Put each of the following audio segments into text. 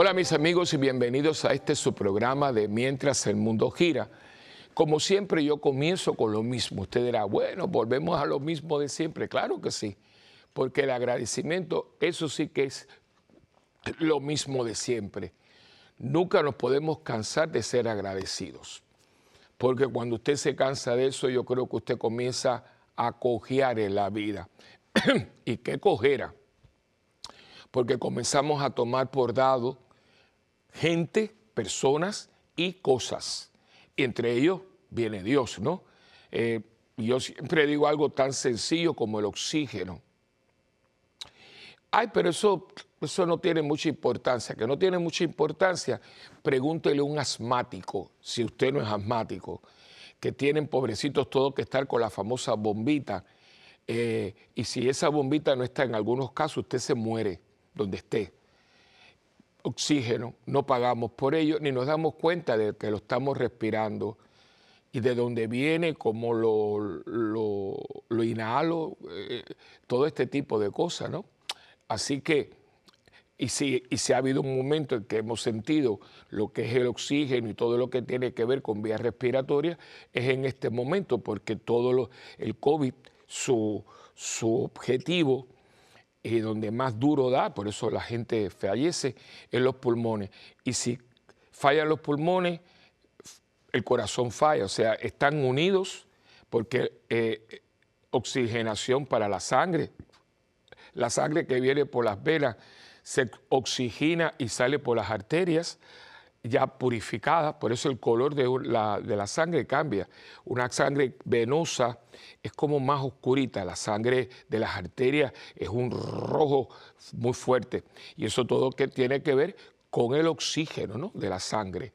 Hola mis amigos y bienvenidos a este su programa de Mientras el Mundo Gira. Como siempre yo comienzo con lo mismo. Usted dirá, bueno, volvemos a lo mismo de siempre. Claro que sí, porque el agradecimiento, eso sí que es lo mismo de siempre. Nunca nos podemos cansar de ser agradecidos, porque cuando usted se cansa de eso, yo creo que usted comienza a cojear en la vida. ¿Y qué cojera? Porque comenzamos a tomar por dado gente, personas y cosas. Y entre ellos viene Dios, ¿no? Eh, yo siempre digo algo tan sencillo como el oxígeno. Ay, pero eso, eso no tiene mucha importancia. Que no tiene mucha importancia, pregúntele a un asmático, si usted no es asmático, que tienen pobrecitos todos que estar con la famosa bombita. Eh, y si esa bombita no está en algunos casos, usted se muere donde esté oxígeno, no pagamos por ello, ni nos damos cuenta de que lo estamos respirando y de dónde viene, cómo lo, lo, inhalo, eh, todo este tipo de cosas, ¿no? Así que, y si, y si ha habido un momento en que hemos sentido lo que es el oxígeno y todo lo que tiene que ver con vías respiratorias, es en este momento, porque todo lo, el COVID, su, su objetivo y donde más duro da, por eso la gente fallece, en los pulmones. Y si fallan los pulmones, el corazón falla, o sea, están unidos porque eh, oxigenación para la sangre, la sangre que viene por las venas se oxigena y sale por las arterias, ya purificada, por eso el color de la, de la, sangre cambia. Una sangre venosa es como más oscurita, la sangre de las arterias es un rojo muy fuerte. Y eso todo que tiene que ver con el oxígeno ¿no? de la sangre.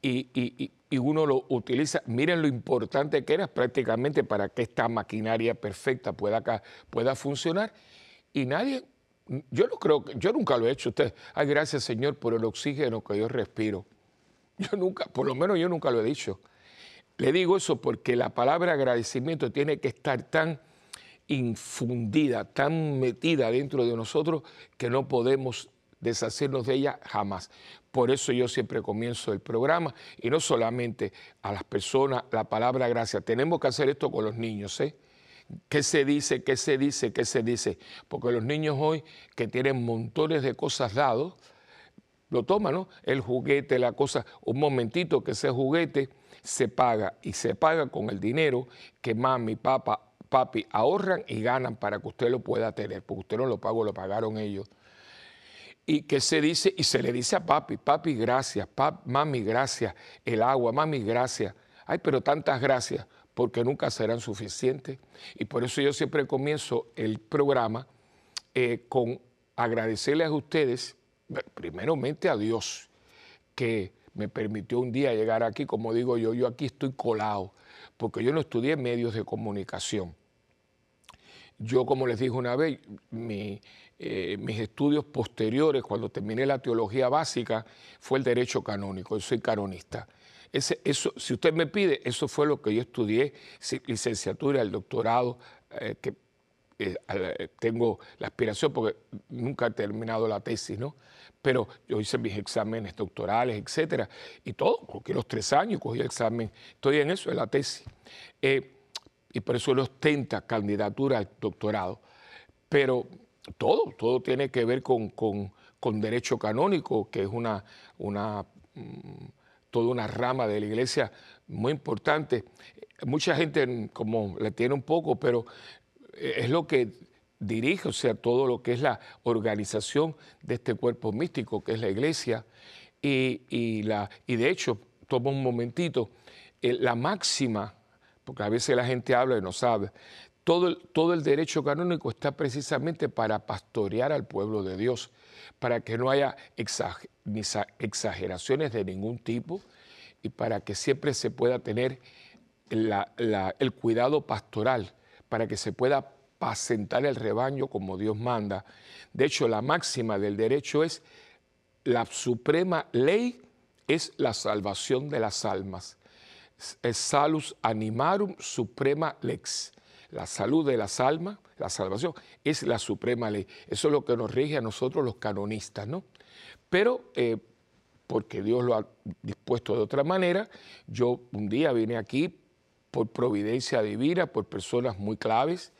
Y, y, y, uno lo utiliza, miren lo importante que era prácticamente para que esta maquinaria perfecta pueda, pueda funcionar. Y nadie yo no creo que, yo nunca lo he hecho. Usted, ay, gracias Señor por el oxígeno que yo respiro. Yo nunca, por lo menos yo nunca lo he dicho. Le digo eso porque la palabra agradecimiento tiene que estar tan infundida, tan metida dentro de nosotros que no podemos deshacernos de ella jamás. Por eso yo siempre comienzo el programa y no solamente a las personas la palabra gracias. Tenemos que hacer esto con los niños, ¿eh? ¿Qué se dice? ¿Qué se dice? ¿Qué se dice? Porque los niños hoy que tienen montones de cosas dados, lo toman, ¿no? El juguete, la cosa, un momentito que ese juguete se paga y se paga con el dinero que mami, papá, papi ahorran y ganan para que usted lo pueda tener, porque usted no lo pagó, lo pagaron ellos. Y que se dice, y se le dice a papi, papi, gracias, mami, gracias, el agua, mami, gracias. Ay, pero tantas gracias porque nunca serán suficientes. Y por eso yo siempre comienzo el programa eh, con agradecerles a ustedes, primeramente a Dios, que me permitió un día llegar aquí, como digo yo, yo aquí estoy colado, porque yo no estudié medios de comunicación. Yo, como les dije una vez, eh, mis estudios posteriores, cuando terminé la teología básica, fue el derecho canónico, yo soy canonista eso, si usted me pide, eso fue lo que yo estudié, licenciatura, el doctorado, eh, que eh, eh, tengo la aspiración porque nunca he terminado la tesis, ¿no? Pero yo hice mis exámenes doctorales, etcétera, y todo, porque los tres años cogí el examen, estoy en eso, en la tesis. y por eso él ostenta candidatura al doctorado. Pero todo, todo tiene que ver con, con derecho canónico, que es una, una mm, toda una rama de la iglesia muy importante. Mucha gente como le tiene un poco, pero eh, es lo que dirige, o sea, todo lo que es la organización de este cuerpo místico que es la iglesia. Y, la, y de hecho, toma un momentito, eh, la máxima, porque a veces la gente habla y no sabe, todo el, derecho canónico está precisamente para pastorear al pueblo de Dios para que no haya exageraciones de ningún tipo y para que siempre se pueda tener el cuidado pastoral, para que se pueda apacentar el rebaño como Dios manda. De hecho, la máxima del derecho es la suprema ley es la salvación de las almas. Es salus animarum suprema lex. La salud de las almas, la salvación, es la suprema ley. Eso es lo que nos rige a nosotros los canonistas, ¿no? Pero eh, porque Dios lo ha dispuesto de otra manera, yo un día vine aquí por providencia divina, por personas muy claves.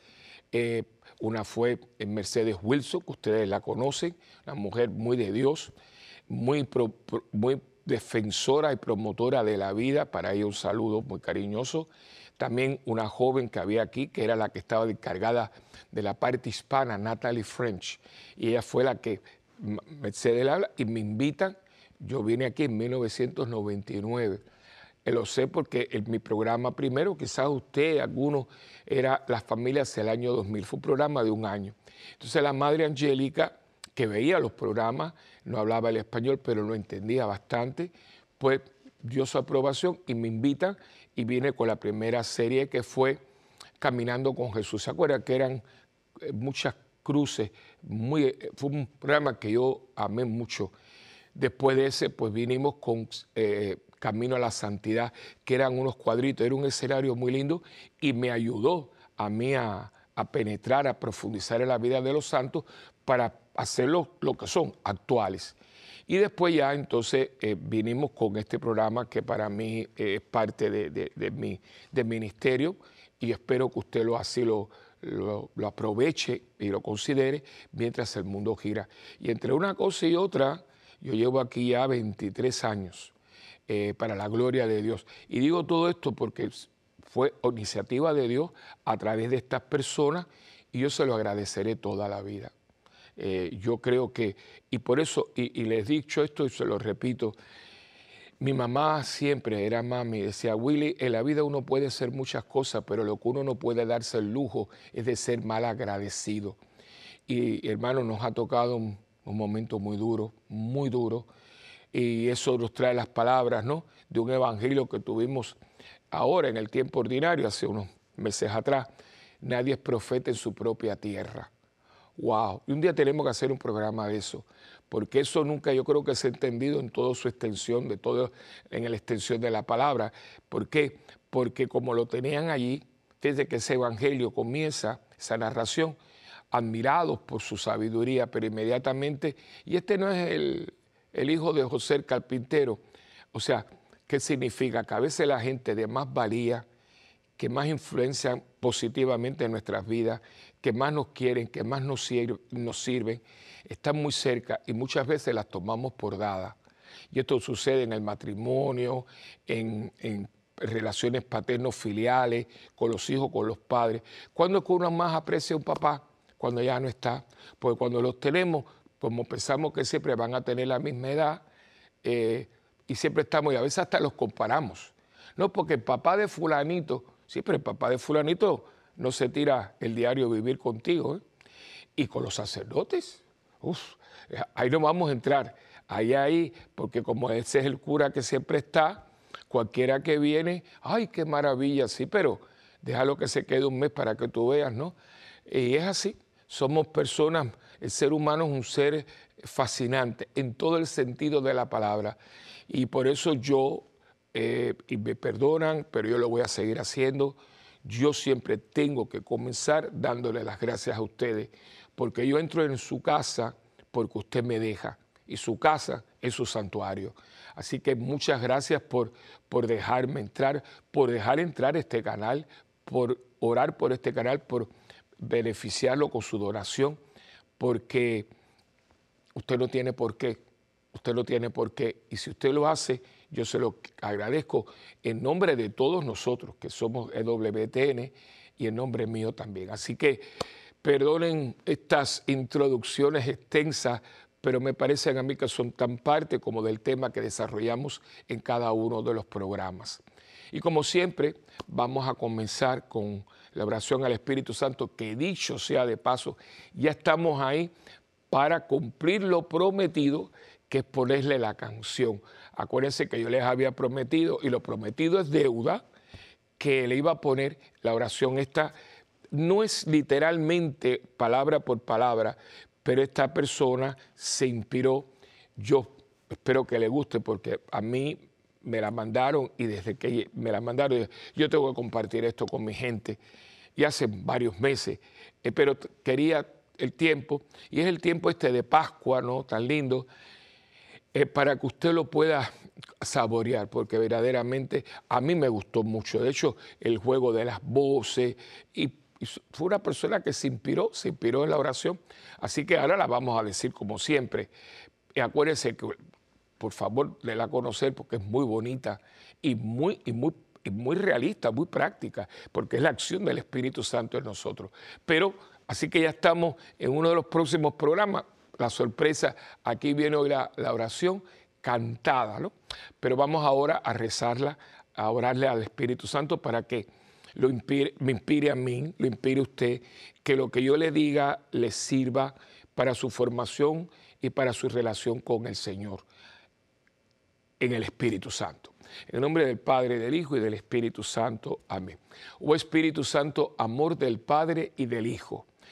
Eh, una fue Mercedes Wilson, que ustedes la conocen, una mujer muy de Dios, muy, muy defensora y promotora de la vida. Para ella un saludo muy cariñoso. También una joven que había aquí, que era la que estaba encargada de la parte hispana, Natalie French. Y ella fue la que Mercedes habla y me invitan. Yo vine aquí en 1999 eh, lo sé porque en mi programa primero, quizás usted, algunos, era Las familias del año 2000, fue un programa de un año. Entonces la madre Angélica, que veía los programas, no hablaba el español, pero lo entendía bastante, pues dio su aprobación y me invitan y vine con la primera serie que fue Caminando con Jesús. ¿Se acuerdan que eran eh, muchas cruces? Eh, fue un programa que yo amé mucho. Después de ese, pues vinimos con Camino a la Santidad, que eran unos cuadritos, era un escenario muy lindo y me ayudó a mí a, penetrar, a profundizar en la vida de los santos para hacerlo lo que son, actuales. Y después ya entonces eh, vinimos con este programa que para mí es parte de, mi ministerio y espero que usted lo así lo, lo, aproveche y lo considere mientras el mundo gira. Y entre una cosa y otra, yo llevo aquí ya 23 años eh, para la gloria de Dios. Y digo todo esto porque fue iniciativa de Dios a través de estas personas y yo se lo agradeceré toda la vida. Eh, yo creo que, y por eso, y, les he dicho esto y se lo repito, mi mamá siempre era mami, decía, Willy, en la vida uno puede hacer muchas cosas, pero lo que uno no puede darse el lujo es de ser mal agradecido. Y hermano, nos ha tocado un momento muy duro, muy duro y eso nos trae las palabras ¿no? de un evangelio que tuvimos ahora en el tiempo ordinario, hace unos meses atrás. Nadie es profeta en su propia tierra. ¡Wow! Y un día tenemos que hacer un programa de eso, porque eso nunca yo creo que se ha entendido en toda su extensión, de todo, en la extensión de la palabra. ¿Por qué? Porque como lo tenían allí, desde que ese evangelio comienza, esa narración, admirados por su sabiduría, pero inmediatamente, y este no es el, hijo de José el carpintero. O sea, ¿qué significa? Que a veces la gente de más valía, que más influencian positivamente en nuestras vidas, que más nos quieren, que más nos, sirven, están muy cerca y muchas veces las tomamos por dadas. Y esto sucede en el matrimonio, en, relaciones paterno-filiales, con los hijos, con los padres. ¿Cuándo es que uno más aprecia a un papá? Cuando ya no está. Porque cuando los tenemos, como pensamos que siempre van a tener la misma edad, eh, y siempre estamos, y a veces hasta los comparamos. No, porque el papá de fulanito, sí, pero el papá de fulanito no se tira el diario vivir contigo. ¿eh? Y con los sacerdotes, uf, ahí no vamos a entrar. Ahí, ahí, porque como ese es el cura que siempre está, cualquiera que viene, ay, qué maravilla, sí, pero déjalo que se quede un mes para que tú veas, ¿no? Y es así, somos personas el ser humano es un ser fascinante en todo el sentido de la palabra. Y por eso yo, eh, y me perdonan, pero yo lo voy a seguir haciendo, yo siempre tengo que comenzar dándole las gracias a ustedes, porque yo entro en su casa porque usted me deja, y su casa es su santuario. Así que muchas gracias por, por dejarme entrar, por dejar entrar este canal, por orar por este canal, por beneficiarlo con su donación porque usted no tiene por qué, usted no tiene por qué. Y si usted lo hace, yo se lo agradezco en nombre de todos nosotros, que somos EWTN, y en nombre mío también. Así que perdonen estas introducciones extensas, pero me parecen a mí que son tan parte como del tema que desarrollamos en cada uno de los programas. Y como siempre, vamos a comenzar con la oración al Espíritu Santo, que dicho sea de paso, ya estamos ahí para cumplir lo prometido, que es ponerle la canción. Acuérdense que yo les había prometido, y lo prometido es deuda, que le iba a poner la oración esta, no es literalmente palabra por palabra, pero esta persona se inspiró, yo espero que le guste porque a mí me la mandaron y desde que me la mandaron, yo tengo que compartir esto con mi gente. y hace varios meses, eh, pero quería el tiempo, y es el tiempo este de Pascua, ¿no? Tan lindo, para que usted lo pueda saborear, porque verdaderamente a mí me gustó mucho. De hecho, el juego de las voces, y, fue una persona que se inspiró, se inspiró en la oración. Así que ahora la vamos a decir como siempre. Y acuérdense que, por favor, déla a conocer porque es muy bonita y muy, y muy muy realista, muy práctica, porque es la acción del Espíritu Santo en nosotros. Pero así que ya estamos en uno de los próximos programas. La sorpresa, aquí viene hoy la, oración cantada, ¿no? Pero vamos ahora a rezarla, a orarle al Espíritu Santo para que lo me inspire a mí, lo inspire a usted, que lo que yo le diga le sirva para su formación y para su relación con el Señor en el Espíritu Santo. En el nombre del Padre, del Hijo y del Espíritu Santo. Amén. Oh Espíritu Santo, amor del Padre y del Hijo.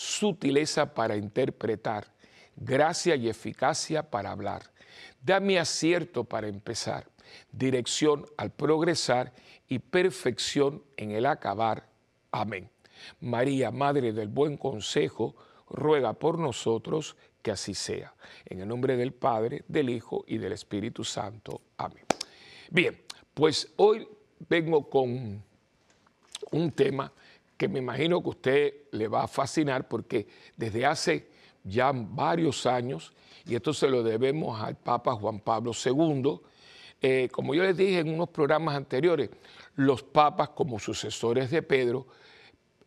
sutileza para interpretar, gracia y eficacia para hablar. Dame acierto para empezar, dirección al progresar y perfección en el acabar. Amén. María, Madre del Buen Consejo, ruega por nosotros que así sea. En el nombre del Padre, del Hijo y del Espíritu Santo. Amén. Bien, pues hoy vengo con un tema que me imagino que a usted le va a fascinar porque desde hace ya varios años, y esto se lo debemos al Papa Juan Pablo II, eh, como yo les dije en unos programas anteriores, los papas como sucesores de Pedro,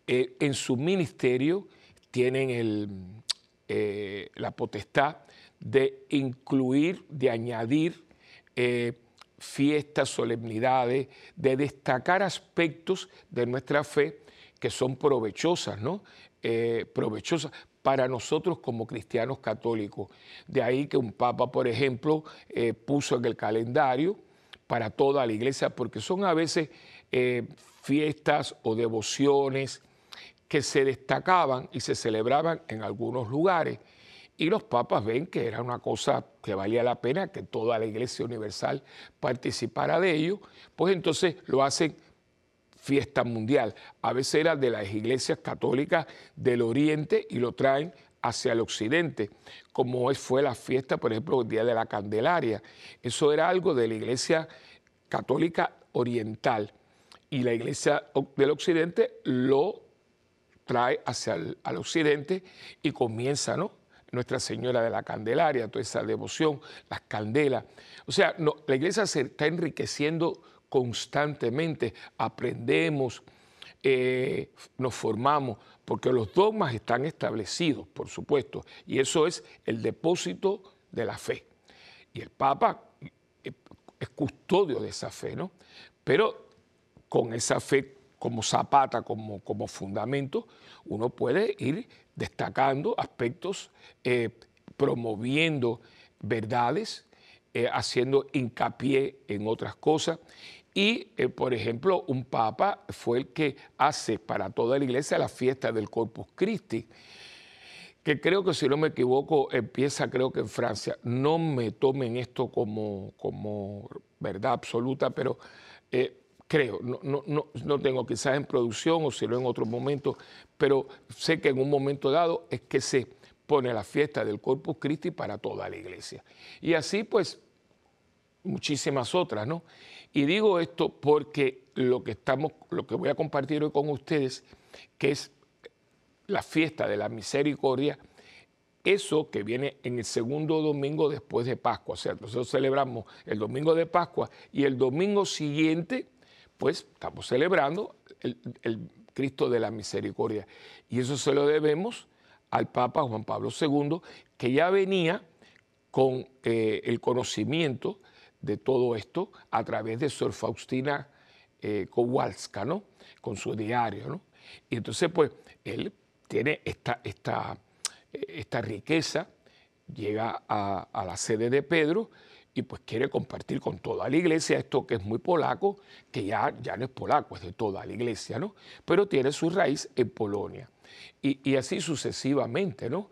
eh, en su ministerio tienen eh, la potestad de incluir, de añadir fiestas, solemnidades, de destacar aspectos de nuestra fe que son provechosas, ¿no? Eh, provechosas para nosotros como cristianos católicos. De ahí que un papa, por ejemplo, eh, puso en el calendario para toda la iglesia, porque son a veces eh, fiestas o devociones que se destacaban y se celebraban en algunos lugares y los papas ven que era una cosa que valía la pena que toda la Iglesia Universal participara de ello, pues entonces lo hacen fiesta mundial. A veces era de las iglesias católicas del Oriente y lo traen hacia el occidente, como fue la fiesta, por ejemplo, el Día de la Candelaria. Eso era algo de la iglesia católica oriental y la iglesia del occidente lo trae hacia el occidente y comienza, ¿no? Nuestra Señora de la Candelaria, toda esa devoción, las candelas. O sea, la iglesia se está enriqueciendo constantemente, aprendemos, eh, nos formamos, porque los dogmas están establecidos, por supuesto, y eso es el depósito de la fe. Y el Papa es custodio de esa fe, ¿no? Pero con esa fe como zapata, como, como fundamento, uno puede ir destacando aspectos, eh, promoviendo verdades, eh, haciendo hincapié en otras cosas. Y, eh, por ejemplo, un papa fue el que hace para toda la iglesia la fiesta del Corpus Christi, que creo que, si no me equivoco, empieza creo que en Francia. No me tomen esto como, como verdad absoluta, pero creo, no, no, no, tengo quizás en producción o si no en otro momento, pero sé que en un momento dado es que se pone la fiesta del Corpus Christi para toda la iglesia. Y así pues muchísimas otras, ¿no? Y digo esto porque lo que estamos, lo que voy a compartir hoy con ustedes, que es la fiesta de la misericordia, eso que viene en el segundo domingo después de Pascua, o sea, nosotros celebramos el domingo de Pascua y el domingo siguiente pues estamos celebrando el, Cristo de la Misericordia. Y eso se lo debemos al Papa Juan Pablo II, que ya venía con eh, el conocimiento de todo esto a través de Sor Faustina eh, Kowalska, ¿no? Con su diario, ¿no? Y entonces, pues, él tiene esta, esta, esta riqueza, llega a, la sede de Pedro y pues quiere compartir con toda la iglesia esto que es muy polaco, que ya, ya no es polaco, es de toda la iglesia, ¿no? Pero tiene su raíz en Polonia. Y, así sucesivamente, ¿no?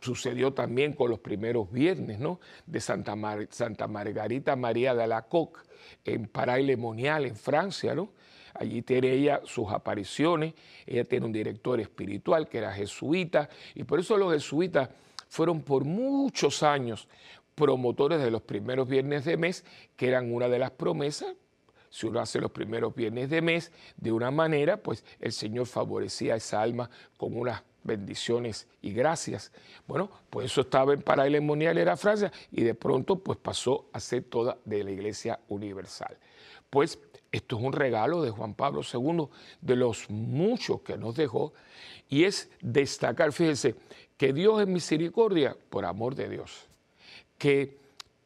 Sucedió también con los primeros viernes, ¿no? De Santa, Santa Margarita María de Alacoque en Paray-le-Monial, en Francia, ¿no? Allí tiene ella sus apariciones, ella tiene un director espiritual que era jesuita, y por eso los jesuitas fueron por muchos años promotores de los primeros viernes de mes, que eran una de las promesas. Si uno hace los primeros viernes de mes de una manera, pues el Señor favorecía a esa alma con unas bendiciones y gracias. Bueno, pues eso estaba en Paralemonial, era Francia, y de pronto pues pasó a ser toda de la Iglesia Universal. Pues esto es un regalo de Juan Pablo II, de los muchos que nos dejó, y es destacar, fíjense, que Dios es misericordia por amor de Dios que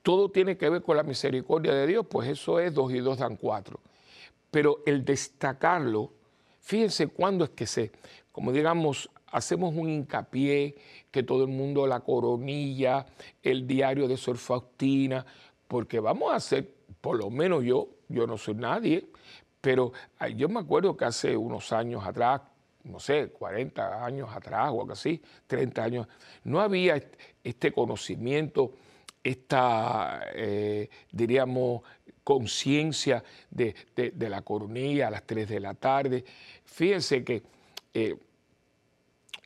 todo tiene que ver con la misericordia de Dios, pues eso es dos y dos dan cuatro. Pero el destacarlo, fíjense cuándo es que se, como digamos, hacemos un hincapié, que todo el mundo la coronilla, el diario de Sor Faustina, porque vamos a hacer, por lo menos yo, yo no soy nadie, pero yo me acuerdo que hace unos años atrás, no sé, 40 años atrás o algo así, 30 años, no había este conocimiento esta, eh, diríamos, conciencia de, la coronilla a las 3 de la tarde. Fíjense que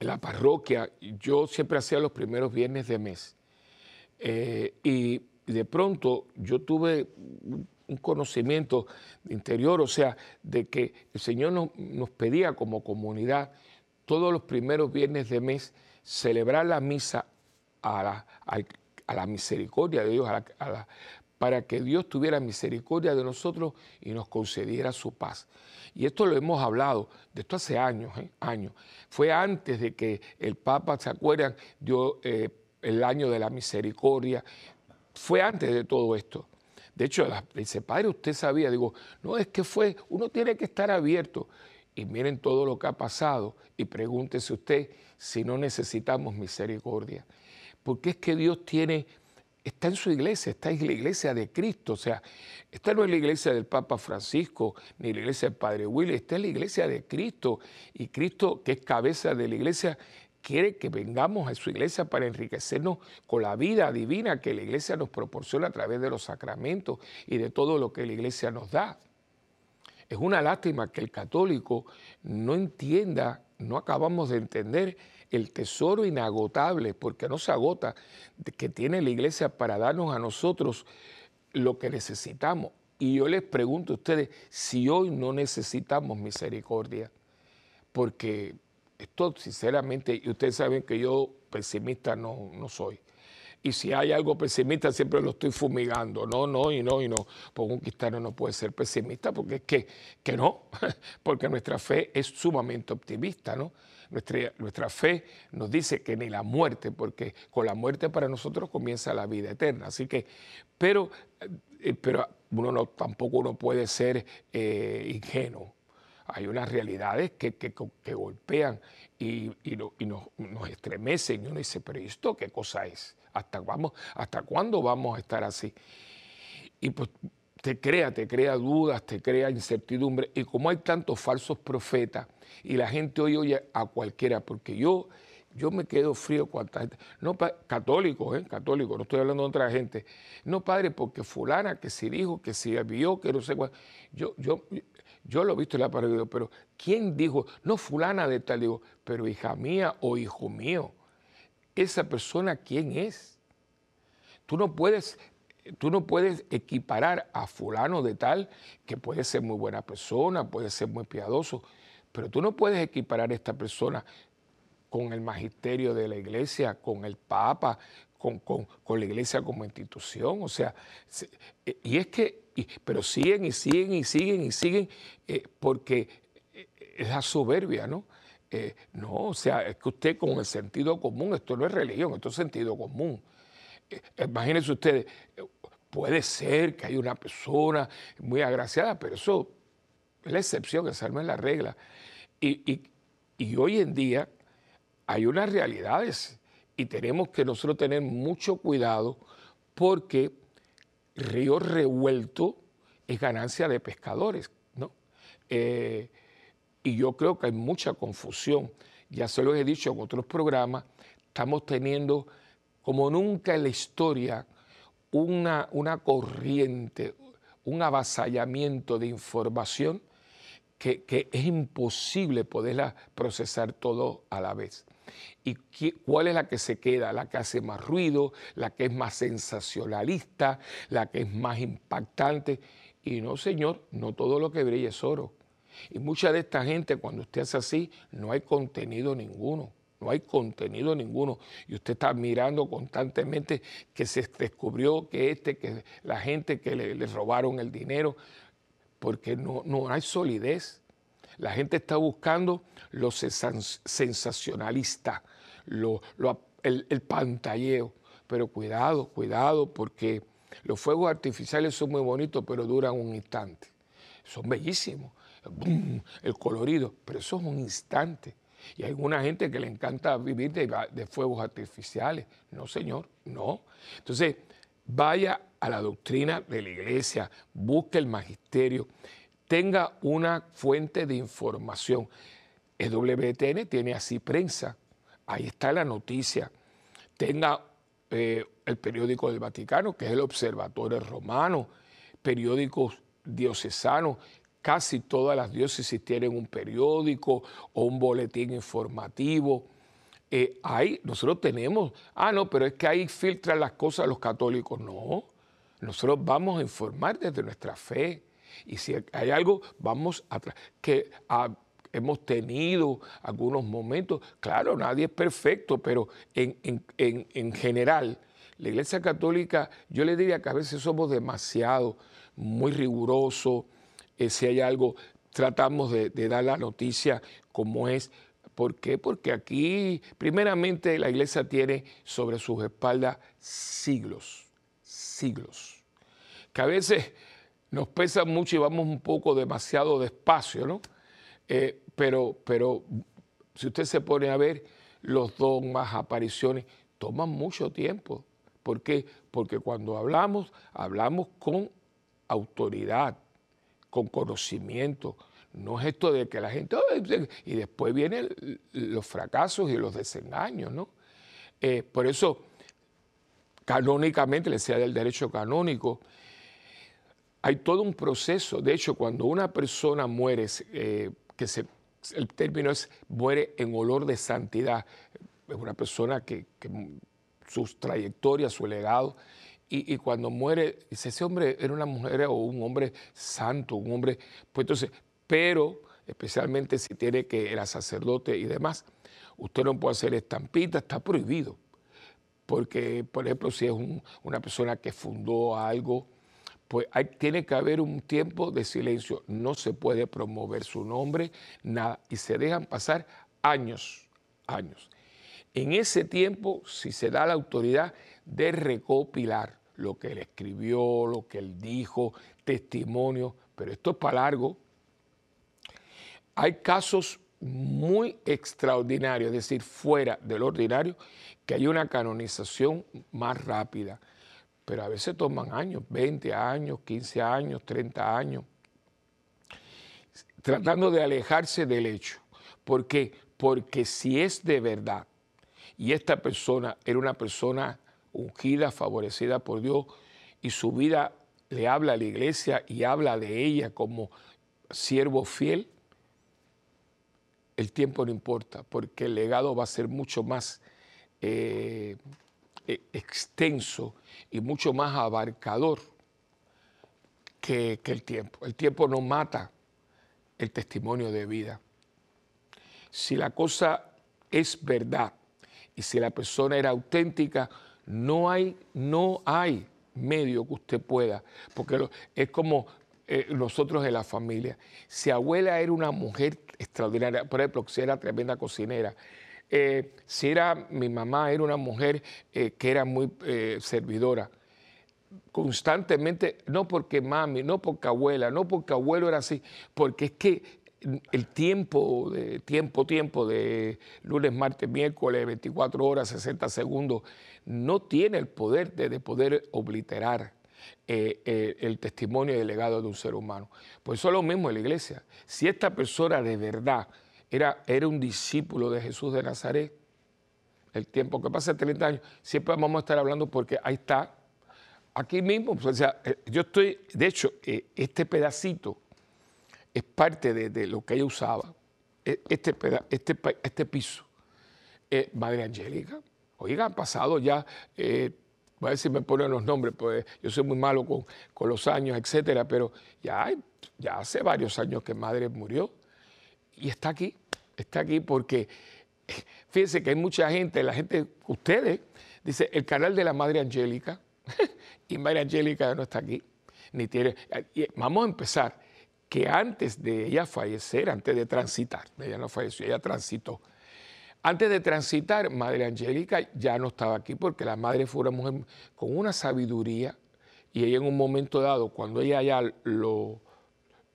en la parroquia yo siempre hacía los primeros viernes de mes. Eh, y de pronto yo tuve un conocimiento interior, o sea, de que el Señor nos, pedía como comunidad todos los primeros viernes de mes celebrar la misa a la, al, a la misericordia de Dios, para que Dios tuviera misericordia de nosotros y nos concediera su paz. Y esto lo hemos hablado, de esto hace años, ¿eh? años. Fue antes de que el Papa, ¿se acuerdan? Dio eh, el año de la misericordia. Fue antes de todo esto. De hecho, dice, padre, usted sabía, digo, no, es que fue, uno tiene que estar abierto. Y miren todo lo que ha pasado y pregúntese usted si no necesitamos misericordia porque es que Dios tiene, está en su iglesia, está en la iglesia de Cristo, o sea, esta no es la iglesia del Papa Francisco, ni la iglesia del Padre Willy, esta es la iglesia de Cristo, y Cristo, que es cabeza de la iglesia, quiere que vengamos a su iglesia para enriquecernos con la vida divina que la iglesia nos proporciona a través de los sacramentos y de todo lo que la iglesia nos da. Es una lástima que el católico no entienda, no acabamos de entender el tesoro inagotable, porque no se agota, que tiene la iglesia para darnos a nosotros lo que necesitamos. Y yo les pregunto a ustedes si hoy no necesitamos misericordia, porque esto sinceramente, y ustedes saben que yo pesimista no, no soy. Y si hay algo pesimista, siempre lo estoy fumigando. No, no, y no, y no. Porque un cristiano no puede ser pesimista, porque es que, que no, porque nuestra fe es sumamente optimista, ¿no? Nuestra, nuestra fe nos dice que ni la muerte, porque con la muerte para nosotros comienza la vida eterna. Así que, pero, eh, pero uno no, tampoco uno puede ser eh, ingenuo. Hay unas realidades que, que, golpean y, y, y nos, nos, estremecen. Y uno dice, pero ¿esto qué cosa es? ¿Hasta, vamos, ¿Hasta cuándo vamos a estar así? Y pues te crea, te crea dudas, te crea incertidumbre. Y como hay tantos falsos profetas y la gente hoy oye a cualquiera, porque yo, yo me quedo frío cuánta gente, no católicos, ¿eh? católicos, no estoy hablando de otra gente, no padre, porque fulana que si dijo, que si vio, que no sé cuál, yo, yo, yo lo he visto en la pared, pero ¿quién dijo? No fulana de tal, digo, pero hija mía o hijo mío, esa persona quién es. Tú no puedes tú no puedes equiparar a fulano de tal, que puede ser muy buena persona, puede ser muy piadoso, pero tú no puedes equiparar a esta persona con el magisterio de la iglesia, con el papa, con, la iglesia como institución. O sea, eh, y es que, pero siguen y siguen y siguen y siguen, eh, porque eh, es la soberbia, ¿no? no, o sea, es que usted con el sentido común, esto no es religión, esto es sentido común imagínense ustedes, puede ser que hay una persona muy agraciada, pero eso es la excepción, esa no es la regla. Y, hoy en día hay unas realidades y tenemos que nosotros tener mucho cuidado porque río revuelto es ganancia de pescadores, ¿no? Eh, y yo creo que hay mucha confusión. Ya se lo he dicho en otros programas, estamos teniendo como nunca en la historia una, una corriente, un avasallamiento de información que, es imposible poderla procesar todo a la vez. ¿Y cuál es la que se queda? La que hace más ruido, la que es más sensacionalista, la que es más impactante. Y no, señor, no todo lo que brilla es oro. Y mucha de esta gente, cuando usted hace así, no hay contenido ninguno. No hay contenido ninguno. Y usted está mirando constantemente que se descubrió que este, que la gente que le, robaron el dinero, porque no, no hay solidez. La gente está buscando lo sensacionalista, el, el pantalleo. Pero cuidado, cuidado, porque los fuegos artificiales son muy bonitos, pero duran un instante. Son bellísimos, el colorido, pero eso es un instante. Y hay alguna gente que le encanta vivir de, fuegos artificiales. No, señor, no. Entonces, vaya a la doctrina de la iglesia, busque el magisterio, tenga una fuente de información. El WTN tiene así prensa, ahí está la noticia. Tenga eh, el periódico del Vaticano, que es el Observatorio Romano, periódicos diocesanos Casi todas las diócesis tienen un periódico o un boletín informativo. Eh, nosotros tenemos, ah, no, pero es que ahí filtran las cosas los católicos. No, nosotros vamos a informar desde nuestra fe. Y si hay algo, vamos a... que hemos tenido algunos momentos, claro, nadie es perfecto, pero en, en general, la Iglesia Católica, yo le diría que a veces somos demasiado, muy rigurosos, eh, si hay algo, tratamos de, dar la noticia como es. ¿Por qué? Porque aquí, primeramente, la iglesia tiene sobre sus espaldas siglos, siglos, que a veces nos pesa mucho y vamos un poco demasiado despacio, ¿no? Eh, pero, pero si usted se pone a ver, los dogmas, apariciones, toman mucho tiempo. ¿Por qué? Porque cuando hablamos, hablamos con autoridad, con conocimiento. No es esto de que la gente... y después vienen los fracasos y los desengaños, ¿no? Eh, por eso, canónicamente, le decía del derecho canónico, hay todo un proceso. De hecho, cuando una persona muere, eh, que se, el término es muere en olor de santidad, es una persona que, que sus trayectorias, su legado, y, cuando muere, dice, ese hombre era una mujer o un hombre santo, un hombre, pues entonces, pero especialmente si tiene que, era sacerdote y demás, usted no puede hacer estampita, está prohibido. Porque, por ejemplo, si es una persona que fundó algo, pues tiene que haber un tiempo de silencio. No se puede promover su nombre, nada. Y se dejan pasar años, años. En ese tiempo, si se da la autoridad de recopilar lo que él escribió, lo que él dijo, testimonio, pero esto es para largo. Hay casos muy extraordinarios, es decir, fuera del ordinario, que hay una canonización más rápida, pero a veces toman años, 20 años, 15 años, 30 años, tratando de alejarse del hecho. ¿Por qué? Porque si es de verdad y esta persona era una persona ungida, favorecida por Dios, y su vida le habla a la iglesia y habla de ella como siervo fiel, el tiempo no importa, porque el legado va a ser mucho más eh, e, extenso y mucho más abarcador que, que el tiempo. El tiempo no mata el testimonio de vida. Si la cosa es verdad y si la persona era auténtica, no hay, no hay medio que usted pueda, porque es como eh, nosotros en la familia. Si abuela era una mujer extraordinaria, por ejemplo, si era tremenda cocinera, eh, si era mi mamá, era una mujer eh, que era muy servidora, constantemente, no porque mami, no porque abuela, no porque abuelo era así, porque es que el tiempo, de, tiempo, tiempo de lunes, martes, miércoles, 24 horas, 60 segundos, no tiene el poder de, poder obliterar eh, eh, el testimonio y el legado de un ser humano. Pues eso es lo mismo en la iglesia. Si esta persona de verdad era, era un discípulo de Jesús de Nazaret, el tiempo que pasa 30 años, siempre vamos a estar hablando porque ahí está, aquí mismo, o sea, eh, yo estoy, de hecho, este pedacito es parte de, lo que ella usaba. E, este, este, este piso. Madre Angélica. Oiga, han pasado ya, eh, voy a ver si me ponen los nombres, pues yo soy muy malo con, con los años, etcétera, pero ya, ya hace varios años que Madre murió y está aquí, está aquí porque fíjense que hay mucha gente, la gente, ustedes, dice el canal de la Madre Angélica, y Madre Angélica no está aquí, ni tiene. Vamos a empezar que antes de ella fallecer, antes de transitar, ella no falleció, ella transitó. Antes de transitar, Madre Angélica ya no estaba aquí porque la madre fue una mujer con una sabiduría y ella en un momento dado, cuando ella ya lo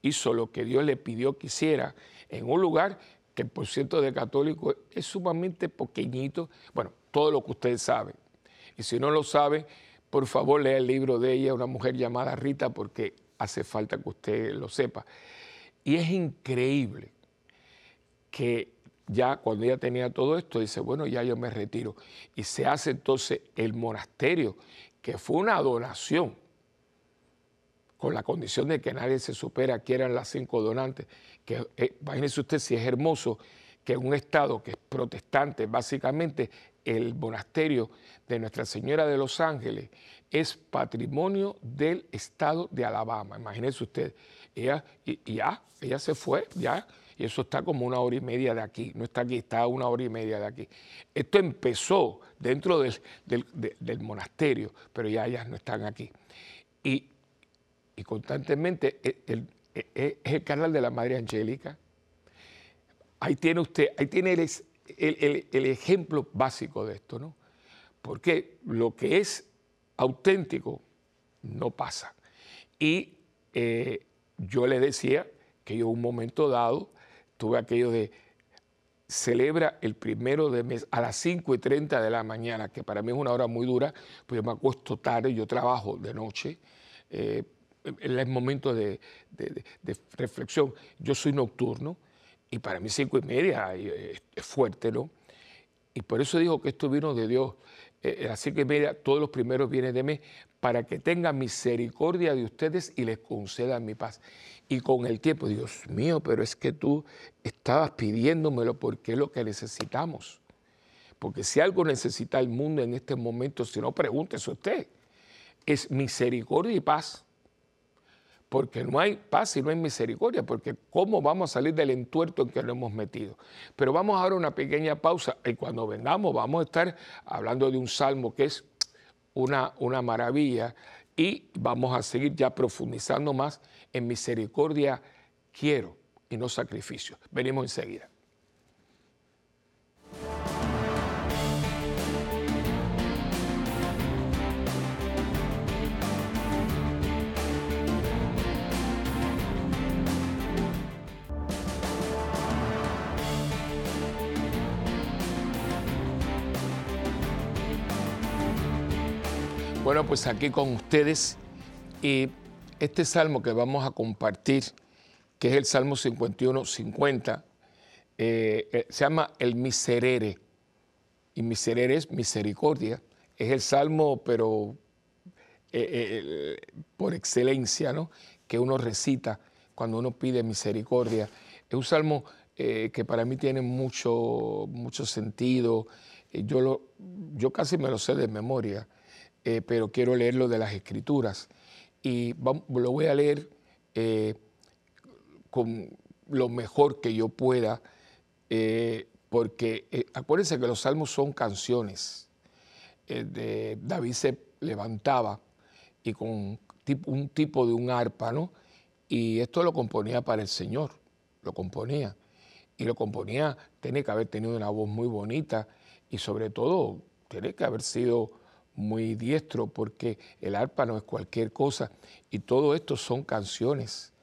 hizo lo que Dios le pidió que hiciera, en un lugar que por cierto de católico es sumamente pequeñito, bueno, todo lo que ustedes saben. Y si no lo sabe, por favor lea el libro de ella, una mujer llamada Rita, porque hace falta que usted lo sepa. Y es increíble que ya cuando ella tenía todo esto, dice, bueno, ya yo me retiro. Y se hace entonces el monasterio, que fue una donación, con la condición de que nadie se supera que eran las cinco donantes. Que, eh, imagínese usted si es hermoso que en un estado que es protestante, básicamente el monasterio de Nuestra Señora de los Ángeles es patrimonio del estado de Alabama. Imagínense usted, ella, ya, ella se fue, ya, y eso está como una hora y media de aquí, no está aquí, está una hora y media de aquí. Esto empezó dentro del, monasterio, pero ya ellas no están aquí. Y, constantemente e, e, e, es el, canal de la Madre Angélica. Ahí tiene usted, ahí tiene el, el ejemplo básico de esto, ¿no? Porque lo que es auténtico no pasa. Y eh, yo le decía que yo un momento dado tuve aquello de celebra el primero de mes a las 5 y 30 de la mañana, que para mí es una hora muy dura, pues yo me acuesto tarde, yo trabajo de noche, eh, es momento de, reflexión. Yo soy nocturno y para mí cinco y media es, es fuerte, ¿no? Y por eso digo que esto vino de Dios. Eh, así que mira, todos los primeros vienen de mí, para que tenga misericordia de ustedes y les conceda mi paz. Y con el tiempo, Dios mío, pero es que tú estabas pidiéndomelo porque es lo que necesitamos. Porque si algo necesita el mundo en este momento, si no, pregúntese usted, es misericordia y paz porque no hay paz y no hay misericordia, porque ¿cómo vamos a salir del entuerto en que nos hemos metido? Pero vamos ahora a una pequeña pausa y cuando vengamos vamos a estar hablando de un salmo que es una, una maravilla y vamos a seguir ya profundizando más en misericordia quiero y no sacrificio. Venimos enseguida. Bueno, pues aquí con ustedes y este salmo que vamos a compartir, que es el Salmo 51, 50, eh, eh, se llama el miserere. Y miserere es misericordia. Es el salmo, pero eh, por excelencia, ¿no? Que uno recita cuando uno pide misericordia. Es un salmo que para mí tiene mucho, mucho sentido. Yo, yo casi me lo sé de memoria. Pero quiero leerlo de las escrituras. Y lo voy a leer eh, con lo mejor que yo pueda, eh, porque acuérdense que los salmos son canciones. De, David se levantaba y con un tipo de un arpa, ¿no? Y esto lo componía para el Señor, lo componía. Y lo componía, tiene que haber tenido una voz muy bonita y sobre todo tiene que haber sido muy diestro porque el arpa no es cualquier cosa y todo esto son canciones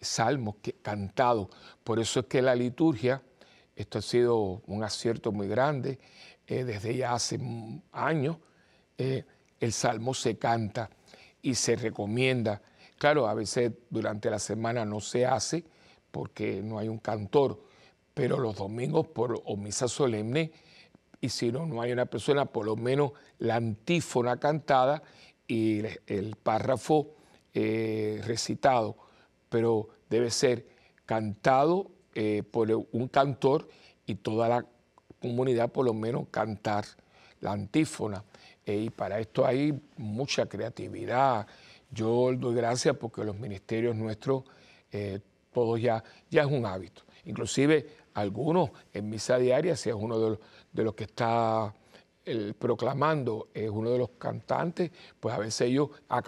salmos cantados. Por eso es que la liturgia, esto ha sido un acierto muy grande, eh, desde ya hace años, eh, el salmo se canta y se recomienda. Claro, a veces durante la semana no se hace porque no hay un cantor, pero los domingos por misa solemne, y si no, no hay una persona, por lo menos la antífona cantada y el párrafo eh, recitado, pero debe ser cantado eh, por un cantor y toda la comunidad por lo menos cantar la antífona. Eh, y para esto hay mucha creatividad. Yo doy gracias porque los ministerios nuestros, todos ya, ya es un hábito. Inclusive algunos en misa diaria, si es uno de los, de los que está proclamando, es uno de los cantantes, pues a veces ellos a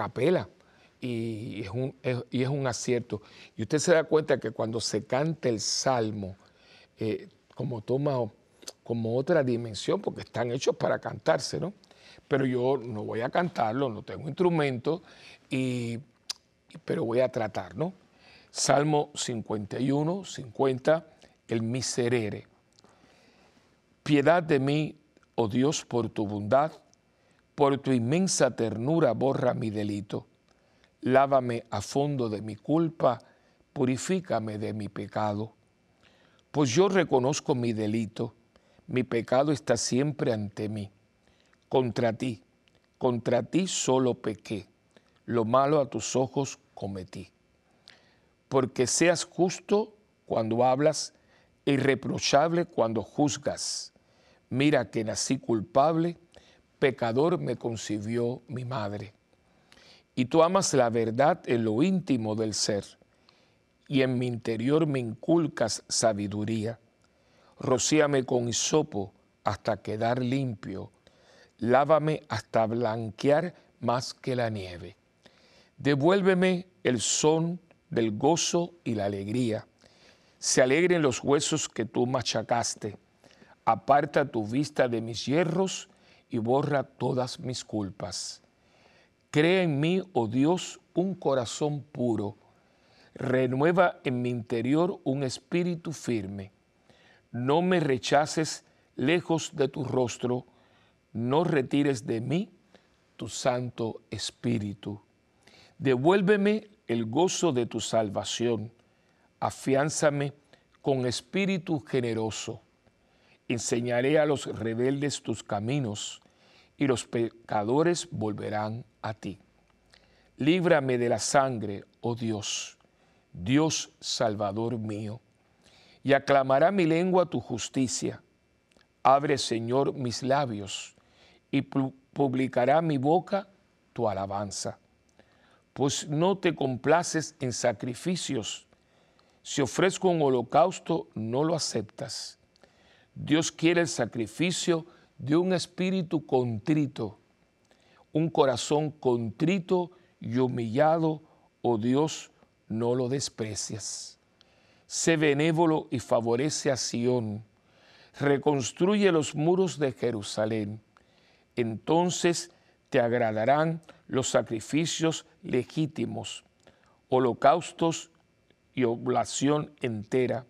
y es, un, y es un acierto. Y usted se da cuenta que cuando se canta el salmo, eh, como toma como otra dimensión, porque están hechos para cantarse, ¿no? Pero yo no voy a cantarlo, no tengo instrumento, y, pero voy a tratar, ¿no? Salmo 51, 50, el miserere. Piedad de mí, oh Dios, por tu bondad, por tu inmensa ternura borra mi delito lávame a fondo de mi culpa, purifícame de mi pecado. Pues yo reconozco mi delito, mi pecado está siempre ante mí. Contra ti, contra ti solo pequé, lo malo a tus ojos cometí. Porque seas justo cuando hablas, irreprochable cuando juzgas. Mira que nací culpable, pecador me concibió mi madre y tú amas la verdad en lo íntimo del ser, y en mi interior me inculcas sabiduría. Rocíame con hisopo hasta quedar limpio, lávame hasta blanquear más que la nieve. Devuélveme el son del gozo y la alegría. Se alegren los huesos que tú machacaste. Aparta tu vista de mis hierros y borra todas mis culpas. Crea en mí, oh Dios, un corazón puro. Renueva en mi interior un espíritu firme. No me rechaces lejos de tu rostro, no retires de mí tu santo espíritu. Devuélveme el gozo de tu salvación, afiánzame con espíritu generoso. Enseñaré a los rebeldes tus caminos y los pecadores volverán a ti. Líbrame de la sangre, oh Dios, Dios Salvador mío, y aclamará mi lengua tu justicia. Abre, Señor, mis labios, y publicará mi boca tu alabanza. Pues no te complaces en sacrificios, si ofrezco un holocausto, no lo aceptas. Dios quiere el sacrificio de un espíritu contrito, un corazón contrito y humillado, oh Dios, no lo desprecias. Sé benévolo y favorece a Sión, reconstruye los muros de Jerusalén. Entonces te agradarán los sacrificios legítimos, holocaustos y oblación entera.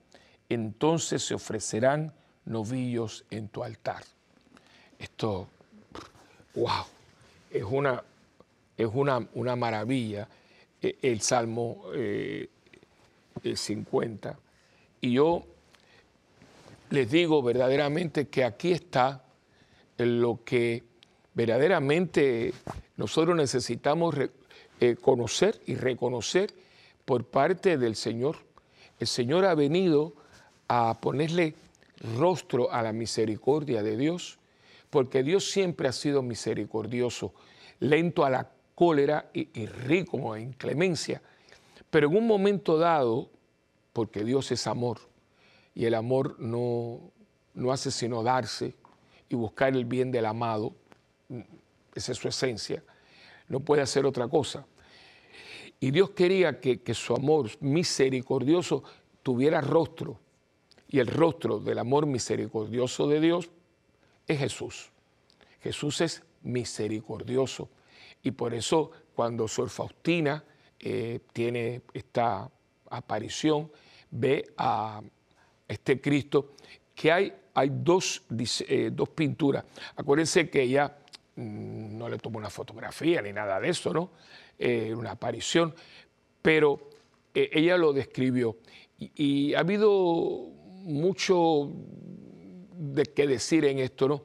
Entonces se ofrecerán novillos en tu altar. Esto, wow, es una, es una, una maravilla e, el Salmo 50. Eh, y yo les digo verdaderamente que aquí está lo que verdaderamente nosotros necesitamos eh, conocer y reconocer por parte del Señor. El Señor ha venido a ponerle rostro a la misericordia de Dios porque Dios siempre ha sido misericordioso, lento a la cólera y, rico en clemencia. Pero en un momento dado, porque Dios es amor, y el amor no, no hace sino darse y buscar el bien del amado, esa es su esencia, no puede hacer otra cosa. Y Dios quería que, que, su amor misericordioso tuviera rostro. Y el rostro del amor misericordioso de Dios es Jesús. Jesús es misericordioso. Y por eso cuando Sor Faustina eh, tiene, está aparición, ve a este Cristo, que hay, hay dos, eh, dos pinturas. Acuérdense que ella mm, no le tomó una fotografía ni nada de eso, ¿no? Eh, una aparición, pero ella lo describió. Y, ha habido mucho de qué decir en esto, ¿no?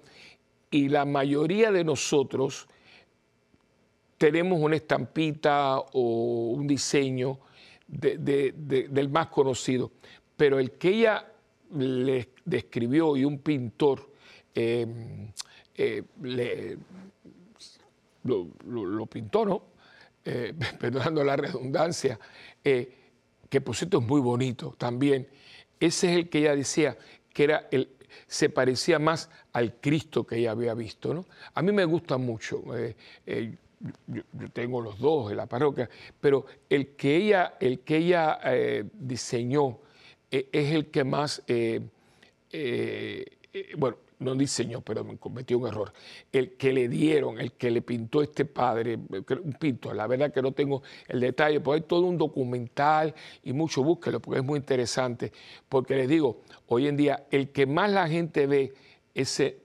Y la mayoría de nosotros tenemos una estampita o un diseño del más conocido, pero el que ella le describió y un pintor em, eh, lo, pintó, ¿no? Eh, perdonando la redundancia, eh, que por cierto es muy bonito también. Ese es el que ella decía que era el, se parecía más al Cristo que ella había visto. ¿no? A mí me gusta mucho. yo, tengo los dos en la parroquia, pero el que ella, el que ella diseñó es el que más, bueno, no diseñó, pero me cometió un error. El que le dieron, el que le pintó este padre, un pintor, la verdad que no tengo el detalle, pues hay todo un documental y mucho búsquelo porque es muy interesante. Porque les digo, hoy en día el que más la gente ve, ese,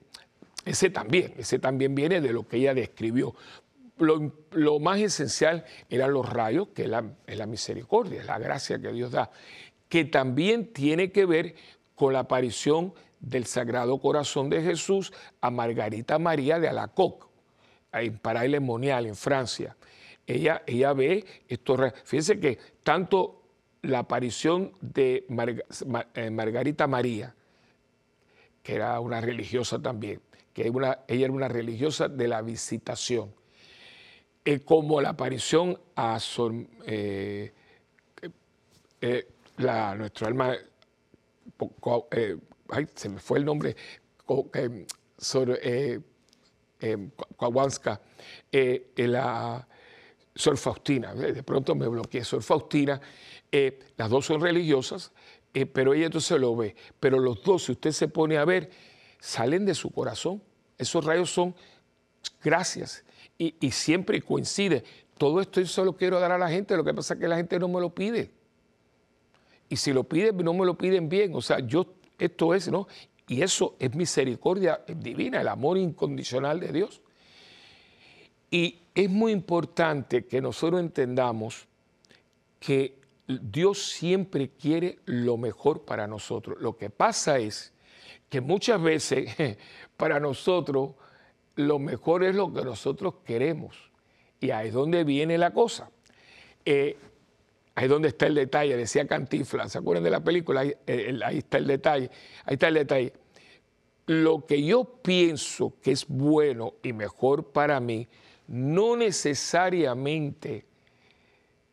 ese también, ese también viene de lo que ella describió. Lo, más esencial eran los rayos, que es la, es la misericordia, es la gracia que Dios da, que también tiene que ver con la aparición del Sagrado Corazón de Jesús a Margarita María de Alacoque, en Monial, en Francia. Ella, ella ve esto. Fíjense que tanto la aparición de eh, Margarita María, que era una religiosa también, que ella era una religiosa de la visitación, eh, como la aparición a eh, nuestro alma ay, se me fue el nombre, eh, eh, eh, eh, la Sor Faustina, de pronto me bloqueé, Sor Faustina, las dos son religiosas, pero ella entonces lo ve, pero los dos, si usted se pone a ver, salen de su corazón, esos rayos son gracias y, y siempre coincide. Todo esto yo solo quiero dar a la gente, lo que pasa es que la gente no me lo pide. Y si lo piden, no me lo piden bien. O sea, yo esto es, ¿no? Y eso es misericordia divina, el amor incondicional de Dios. Y es muy importante que nosotros entendamos que Dios siempre quiere lo mejor para nosotros. Lo que pasa es que muchas veces para nosotros lo mejor es lo que nosotros queremos. Y ahí es donde viene la cosa. Eh, Ahí es donde está el detalle, decía Cantinflas, ¿se acuerdan de la película? Ahí, eh, ahí, está el detalle, ahí está el detalle. Lo que yo pienso que es bueno y mejor para mí, no necesariamente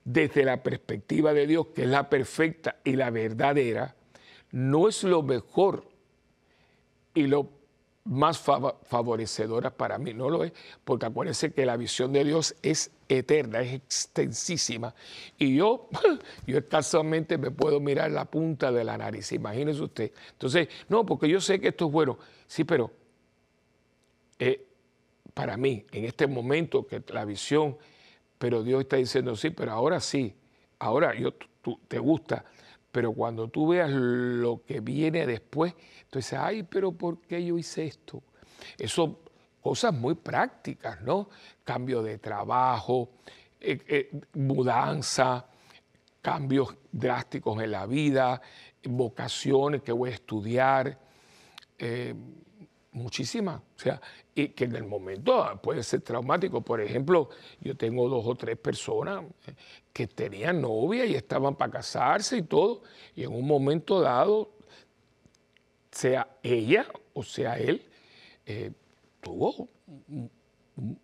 desde la perspectiva de Dios, que es la perfecta y la verdadera, no es lo mejor y lo más favorecedora para mí, no lo es, porque acuérdense que la visión de Dios es eterna, es extensísima, y yo, yo escasamente me puedo mirar la punta de la nariz, imagínese usted. Entonces, no, porque yo sé que esto es bueno, sí, pero eh, para mí, en este momento, que la visión, pero Dios está diciendo, sí, pero ahora sí, ahora yo, tú, te gusta, pero cuando tú veas lo que viene después, entonces, ay, pero ¿por qué yo hice esto? Eso, cosas muy prácticas, ¿no? Cambio de trabajo, eh, eh, mudanza, cambios drásticos en la vida, vocaciones que voy a estudiar, eh, muchísimas. O sea, y que en el momento puede ser traumático. Por ejemplo, yo tengo dos o tres personas que tenían novia y estaban para casarse y todo, y en un momento dado sea ella o sea él, tuvo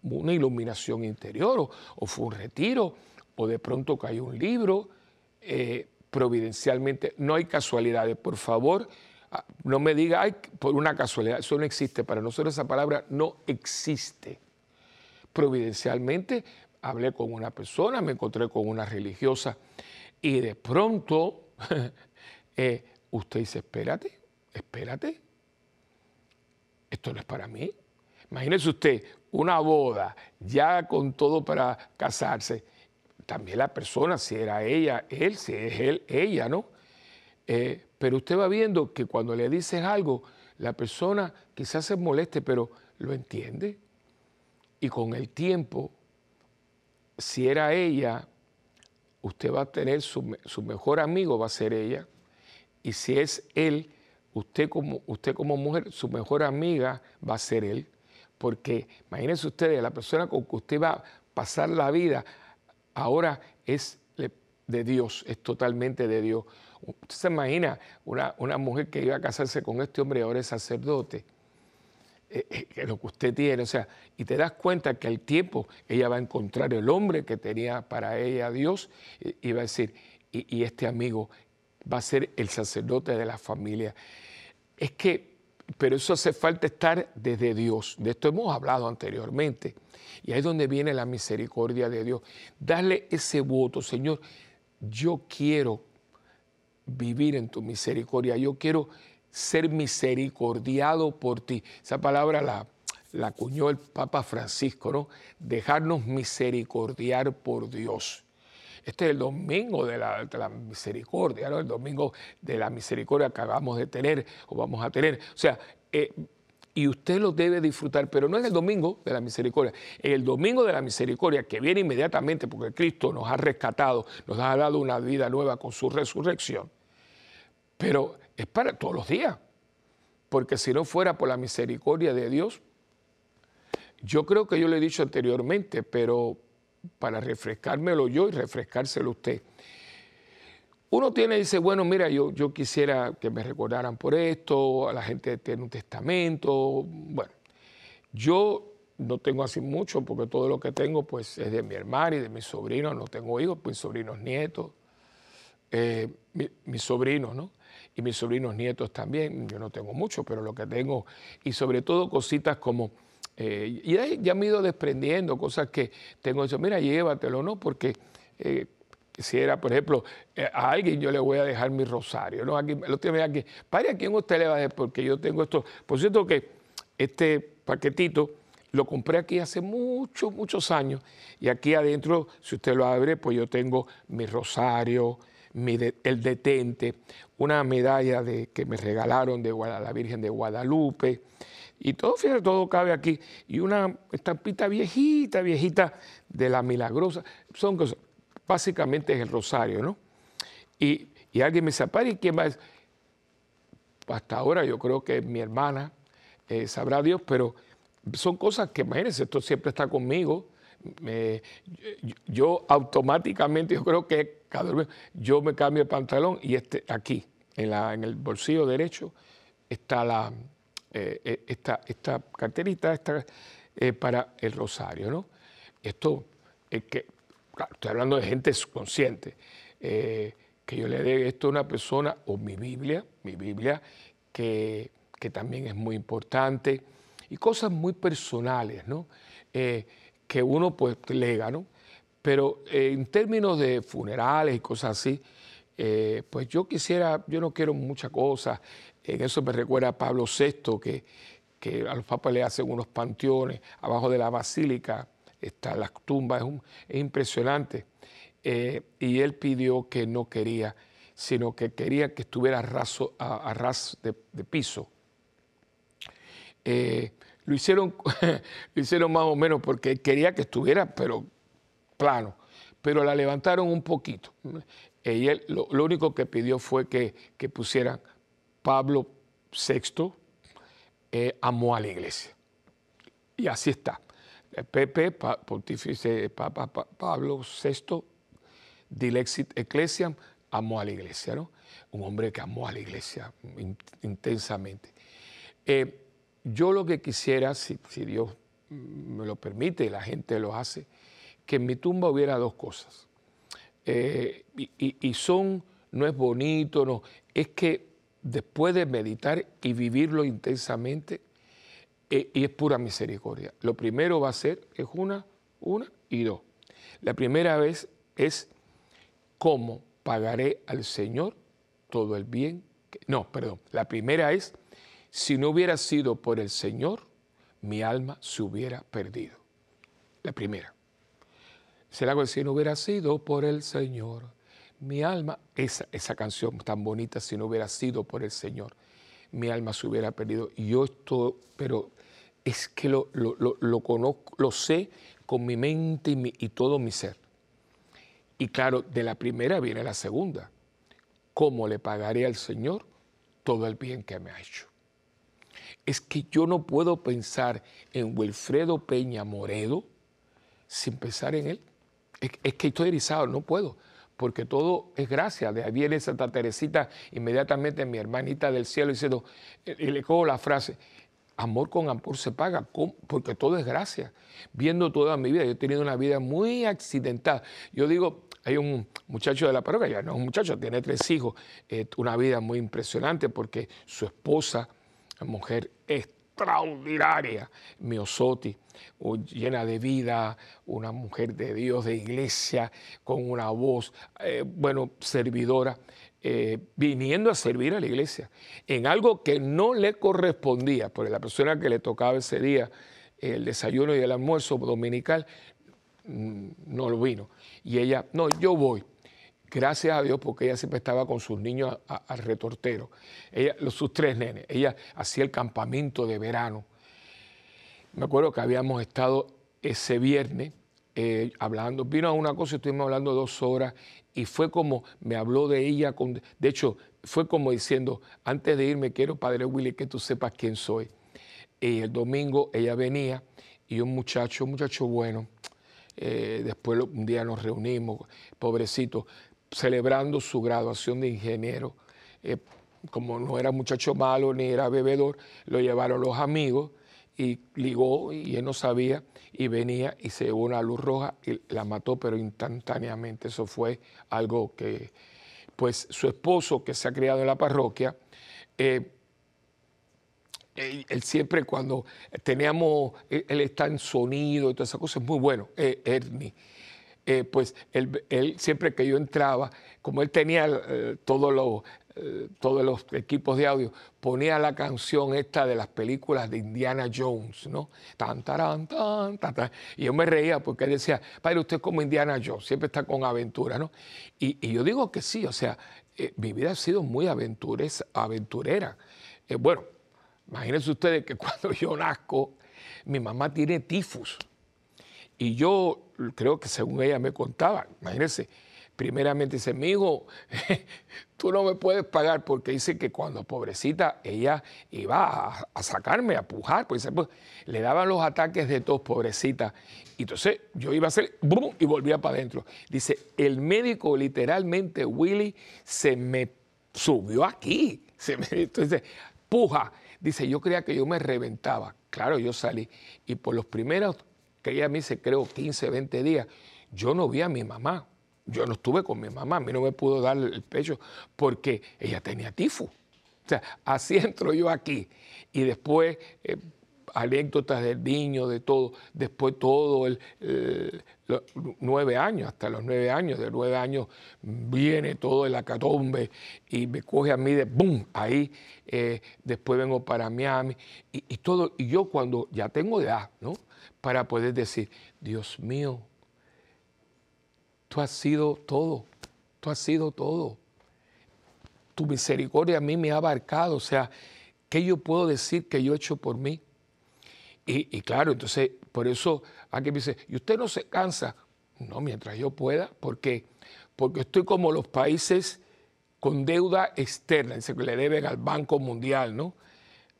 una iluminación interior o, fue un retiro o de pronto cayó un libro. Eh, providencialmente, no hay casualidades, por favor, ah, no me diga, ay, por una casualidad, eso no existe, para nosotros esa palabra no existe. Providencialmente hablé con una persona, me encontré con una religiosa y de pronto eh, usted dice, espérate, espérate, esto no es para mí. Imagínese usted una boda ya con todo para casarse. también la persona, si era ella, él, si es él, ella, ¿no? Eh, pero usted va viendo que cuando le dices algo, la persona quizás se moleste, pero lo entiende. Y con el tiempo, si era ella, usted va a tener su, su mejor amigo, va a ser ella. Y si es él, usted como, usted como mujer, su mejor amiga va a ser él. Porque imagínense ustedes, la persona con que usted va a pasar la vida, ahora es de Dios, es totalmente de Dios. Usted se imagina una, una mujer que iba a casarse con este hombre y ahora es sacerdote. Eh, eh, lo que usted tiene, o sea, y te das cuenta que al tiempo ella va a encontrar el hombre que tenía para ella Dios y, va a decir, y, y, este amigo va a ser el sacerdote de la familia. Es que, pero eso hace falta estar desde Dios, de esto hemos hablado anteriormente, y ahí es donde viene la misericordia de Dios. Darle ese voto, Señor, yo quiero vivir en tu misericordia, yo quiero ser misericordiado por ti. Esa palabra la, la acuñó el Papa Francisco, ¿no? Dejarnos misericordiar por Dios. Este es el domingo de la, misericordia, ¿no? El domingo de la misericordia que acabamos de tener o vamos a tener. O sea, eh, y usted lo debe disfrutar, pero no es el domingo de la misericordia, es el domingo de la misericordia que viene inmediatamente porque Cristo nos ha rescatado, nos ha dado una vida nueva con su resurrección. Pero es para todos los días, porque si no fuera por la misericordia de Dios, yo creo que yo le he dicho anteriormente, pero para refrescármelo yo y refrescárselo usted. Uno tiene, dice, bueno, mira, yo, yo quisiera que me recordaran por esto, a la gente tiene un testamento. Bueno, yo no tengo así mucho porque todo lo que tengo pues es de mi hermano y de mis sobrinos, no tengo hijos, pues sobrinos nietos, eh, mis sobrinos, ¿no? Y mis sobrinos nietos también, yo no tengo mucho, pero lo que tengo, y sobre todo cositas como, eh, y ya me he ido desprendiendo, cosas que tengo, eso, mira, llévatelo, ¿no? Porque eh, si era, por ejemplo, eh, a alguien yo le voy a dejar mi rosario, ¿no? Aquí, lo tiene aquí. ¿Para a quién usted le va a dejar? Porque yo tengo esto. Por cierto que este paquetito lo compré aquí hace muchos, muchos años. Y aquí adentro, si usted lo abre, pues yo tengo mi rosario, mi el detente, una medalla de, que me regalaron de la Virgen de Guadalupe. Y todo, fíjate, todo cabe aquí. Y una estampita viejita, viejita de la milagrosa. Son cosas básicamente es el rosario, ¿no? Y, alguien me dice, ¿y quién más? Hasta ahora yo creo que mi hermana, eh, sabrá Dios, pero son cosas que, imagínense, esto siempre está conmigo. yo, automáticamente, yo creo que cada vez yo me cambio el pantalón y este aquí, en, la, en el bolsillo derecho, está la, eh, eh, esta, esta carterita esta, para el rosario, ¿no? Esto es que estoy hablando de gente consciente, eh, que yo le dé esto a una persona, o mi Biblia, mi Biblia, que, también es muy importante, y cosas muy personales, ¿no? Eh, que uno pues lega, ¿no? Pero eh, en términos de funerales y cosas así, pues yo quisiera, yo no quiero muchas cosas, en eso me recuerda a Pablo VI, que, a los papas le hacen unos panteones abajo de la basílica, está las tumbas, es, impresionante. Eh, y él pidió que no quería, sino que quería que estuviera a, ras de, piso. Eh, lo, hicieron, lo hicieron más o menos porque quería que estuviera, pero plano, pero la levantaron un poquito. Y él lo, único que pidió fue que pusieran Pablo VI eh, amó a la iglesia. Y así está. Pepe, pontífice Papa Pablo VI, Dilexit Ecclesiam, amó a la iglesia, ¿no? Un hombre que amó a la iglesia intensamente. Eh, yo lo que quisiera, si, Dios me lo permite y la gente lo hace, que en mi tumba hubiera dos cosas. Eh, y, son, no es bonito, no, es que después de meditar y vivirlo intensamente, e, y es pura misericordia. Lo primero va a ser, es una, una y dos. La primera vez es cómo pagaré al Señor todo el bien. no, perdón. La primera es, si no hubiera sido por el Señor, mi alma se hubiera perdido. La primera. será que si no hubiera sido por el Señor, mi alma, esa, esa canción tan bonita, si no hubiera sido por el Señor, mi alma se hubiera perdido. Yo esto, pero es que lo, lo, conozco, lo sé con mi mente y, y todo mi ser. Y claro, de la primera viene la segunda. ¿Cómo le pagaré al Señor todo el bien que me ha hecho? Es que yo no puedo pensar en Wilfredo Peña Moredo sin pensar en él. Es, que estoy erizado, no puedo, porque todo es gracia. De ahí viene Santa Teresita, inmediatamente mi hermanita del cielo, diciendo, y le cojo la frase, amor con amor se paga, porque todo es gracia. Viendo toda mi vida, yo he tenido una vida muy accidentada. Yo digo, hay un muchacho de la parroquia, ya no es un muchacho, tiene tres hijos, eh, una vida muy impresionante porque su esposa, la mujer extraordinaria, Miosoti, llena de vida, una mujer de Dios, de iglesia, con una voz, eh, bueno, servidora. Eh, viniendo a servir a la iglesia en algo que no le correspondía, porque la persona que le tocaba ese día el desayuno y el almuerzo dominical mm, no lo vino. Y ella, no, yo voy. Gracias a Dios porque ella siempre estaba con sus niños al retortero. Ella, sus tres nenes. Ella hacía el campamento de verano. Me acuerdo que habíamos estado ese viernes eh, hablando, vino a una cosa, estuvimos hablando dos horas y fue como, me habló de ella, de hecho, fue como diciendo, antes de irme quiero, Padre Willy, que tú sepas quién soy. Y el domingo ella venía y un muchacho, un muchacho bueno, eh, después un día nos reunimos, pobrecito, celebrando su graduación de ingeniero. Eh, como no era muchacho malo ni era bebedor, lo llevaron los amigos y ligó y él no sabía y venía y se llevó una luz roja y la mató, pero instantáneamente. Eso fue algo que, pues su esposo que se ha criado en la parroquia, eh, él, siempre cuando teníamos, él, está en sonido y todas esas cosas, es muy bueno, eh, Ernie. Eh, pues él, siempre que yo entraba, como él tenía todos los eh, todos los equipos de audio, ponía la canción esta de las películas de Indiana Jones, ¿no? Tan, tan, tan, tan, Y yo me reía porque él decía, padre, usted es como Indiana Jones, siempre está con aventura, ¿no? Y, yo digo que sí, o sea, eh, mi vida ha sido muy aventurera. Eh, bueno, imagínense ustedes que cuando yo nazco, mi mamá tiene tifus. Y yo creo que según ella me contaba, imagínense, primeramente dice, mi hijo, tú no me puedes pagar porque dice que cuando pobrecita ella iba a, sacarme, a pujar, pues, pues, le daban los ataques de tos, pobrecita. Y entonces yo iba a hacer, ¡bum! y volvía para adentro. Dice, el médico literalmente, Willy, se me subió aquí. Se me, entonces, puja. Dice, yo creía que yo me reventaba. Claro, yo salí. Y por los primeros, que ella me dice, creo, 15, 20 días, yo no vi a mi mamá yo no estuve con mi mamá, a mí no me pudo dar el pecho porque ella tenía tifo. O sea, así entro yo aquí. Y después, eh, anécdotas del niño, de todo. Después todo el, nueve años, hasta los nueve años, de nueve años viene todo el acatombe y me coge a mí de ¡boom! Ahí, eh, después vengo para Miami y, y todo. Y yo cuando ya tengo edad, ¿no? Para poder decir, Dios mío, Tú has sido todo, tú has sido todo. Tu misericordia a mí me ha abarcado, o sea, ¿qué yo puedo decir que yo he hecho por mí? Y, claro, entonces, por eso aquí me dice, ¿y usted no se cansa? No, mientras yo pueda, ¿por qué? Porque estoy como los países con deuda externa, dice que le deben al Banco Mundial, ¿no?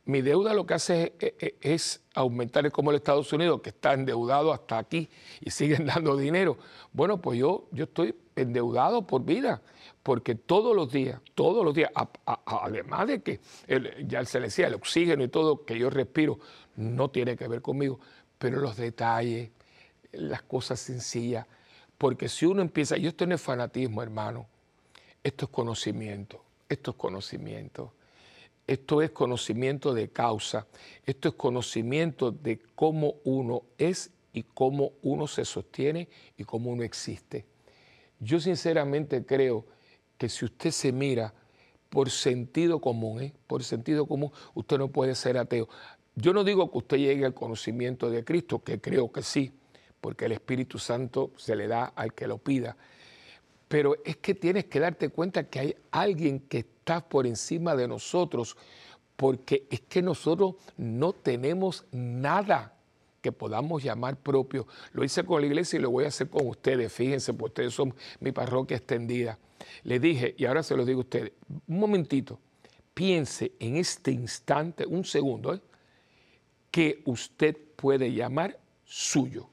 Mi deuda lo que hace es, aumentar, es como el Estados Unidos, que está endeudado hasta aquí y siguen dando dinero. Bueno, pues yo, yo estoy endeudado por vida, porque todos los días, todos los días, además de que ya se le decía, el oxígeno y todo que yo respiro no tiene que ver conmigo, pero los detalles, las cosas sencillas, porque si uno empieza, yo esto no es fanatismo, hermano, esto es conocimiento, esto es conocimiento. Esto es conocimiento de causa, esto es conocimiento de cómo uno es y cómo uno se sostiene y cómo uno existe. Yo sinceramente creo que si usted se mira por sentido común, ¿eh? por sentido común, usted no puede ser ateo. Yo no digo que usted llegue al conocimiento de Cristo, que creo que sí, porque el Espíritu Santo se le da al que lo pida. Pero es que tienes que darte cuenta que hay alguien que está por encima de nosotros, porque es que nosotros no tenemos nada que podamos llamar propio. Lo hice con la iglesia y lo voy a hacer con ustedes. Fíjense, porque ustedes son mi parroquia extendida. Le dije, y ahora se lo digo a ustedes, un momentito, piense en este instante, un segundo, ¿eh? que usted puede llamar suyo,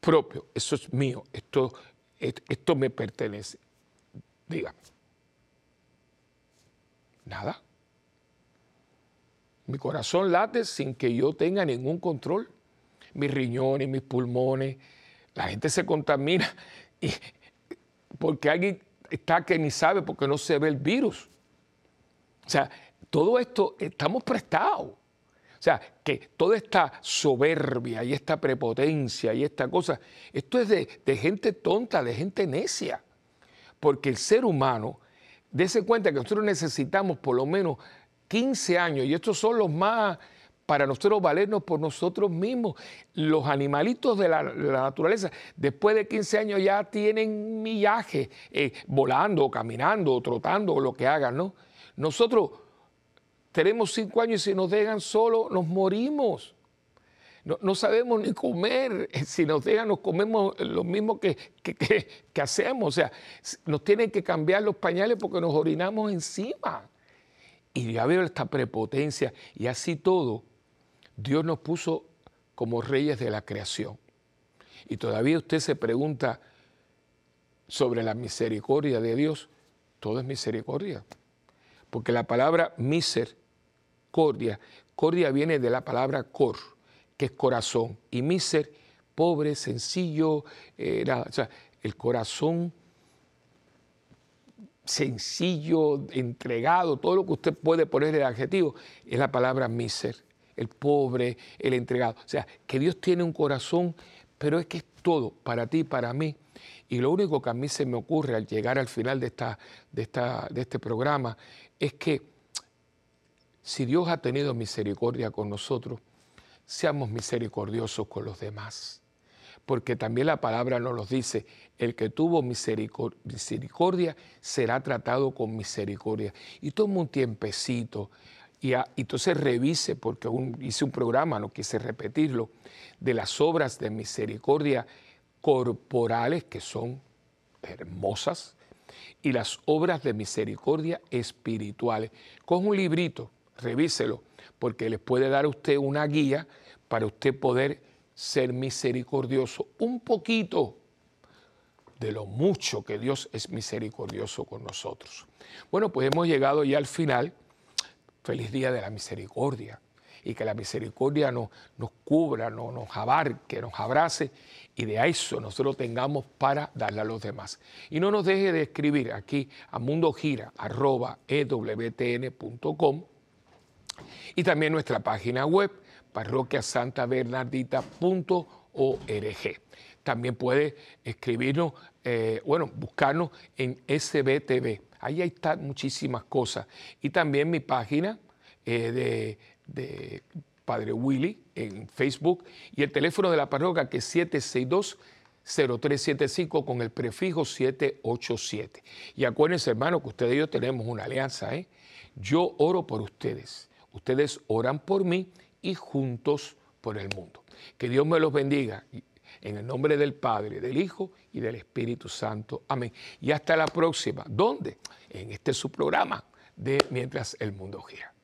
propio. Eso es mío, esto, esto me pertenece. Dígame. Nada. Mi corazón late sin que yo tenga ningún control. Mis riñones, mis pulmones. La gente se contamina porque alguien está que ni sabe porque no se ve el virus. O sea, todo esto estamos prestados. O sea, que toda esta soberbia y esta prepotencia y esta cosa, esto es de, gente tonta, de gente necia. Porque el ser humano, dése cuenta que nosotros necesitamos por lo menos 15 años, y estos son los más para nosotros valernos por nosotros mismos. Los animalitos de la, naturaleza, después de 15 años ya tienen millaje, eh, volando, caminando, trotando, o lo que hagan, ¿no? Nosotros tenemos 5 años y si nos dejan solo, nos morimos. No, sabemos ni comer. Si nos dejan, nos comemos lo mismo que, que, hacemos. O sea, nos tienen que cambiar los pañales porque nos orinamos encima. Y ya veo esta prepotencia y así todo, Dios nos puso como reyes de la creación. Y todavía usted se pregunta sobre la misericordia de Dios. Todo es misericordia. Porque la palabra misericordia, cordia viene de la palabra cor, que es corazón. Y miser, pobre, sencillo, el corazón sencillo, entregado, todo lo que usted puede poner de adjetivo, es la palabra miser, el pobre, el entregado. O sea, que Dios tiene un corazón, pero es que es todo para ti, para mí. Y lo único que a mí se me ocurre al llegar al final de, esta, de, esta, de este programa es que si Dios ha tenido misericordia con nosotros, seamos misericordiosos con los demás porque también la palabra nos lo dice, el que tuvo misericordia será tratado con misericordia. Y toma un tiempecito y entonces revise, porque hice un programa, no quise repetirlo, de las obras de misericordia corporales que son hermosas y las obras de misericordia espirituales. Con un librito, revíselo, porque les puede dar a usted una guía para usted poder ser misericordioso un poquito de lo mucho que Dios es misericordioso con nosotros. Bueno, pues hemos llegado ya al final. Feliz día de la misericordia y que la misericordia nos, nos cubra, nos, nos abarque, nos abrace y de eso nosotros tengamos para darle a los demás. Y no nos deje de escribir aquí a mundogira.ewtn.com y también nuestra página web parroquiasantabernardita.org. También puede escribirnos, eh, bueno, buscarnos en SBTV. Ahí están muchísimas cosas. Y también mi página eh, de, Padre Willy en Facebook y el teléfono de la parroquia que es 762 0375 con el prefijo 787. Y acuérdense, hermano, que ustedes y yo tenemos una alianza. ¿eh? Yo oro por ustedes. Ustedes oran por mí y juntos por el mundo. Que Dios me los bendiga. En el nombre del Padre, del Hijo y del Espíritu Santo. Amén. Y hasta la próxima. ¿Dónde? En este su programa de Mientras el Mundo Gira.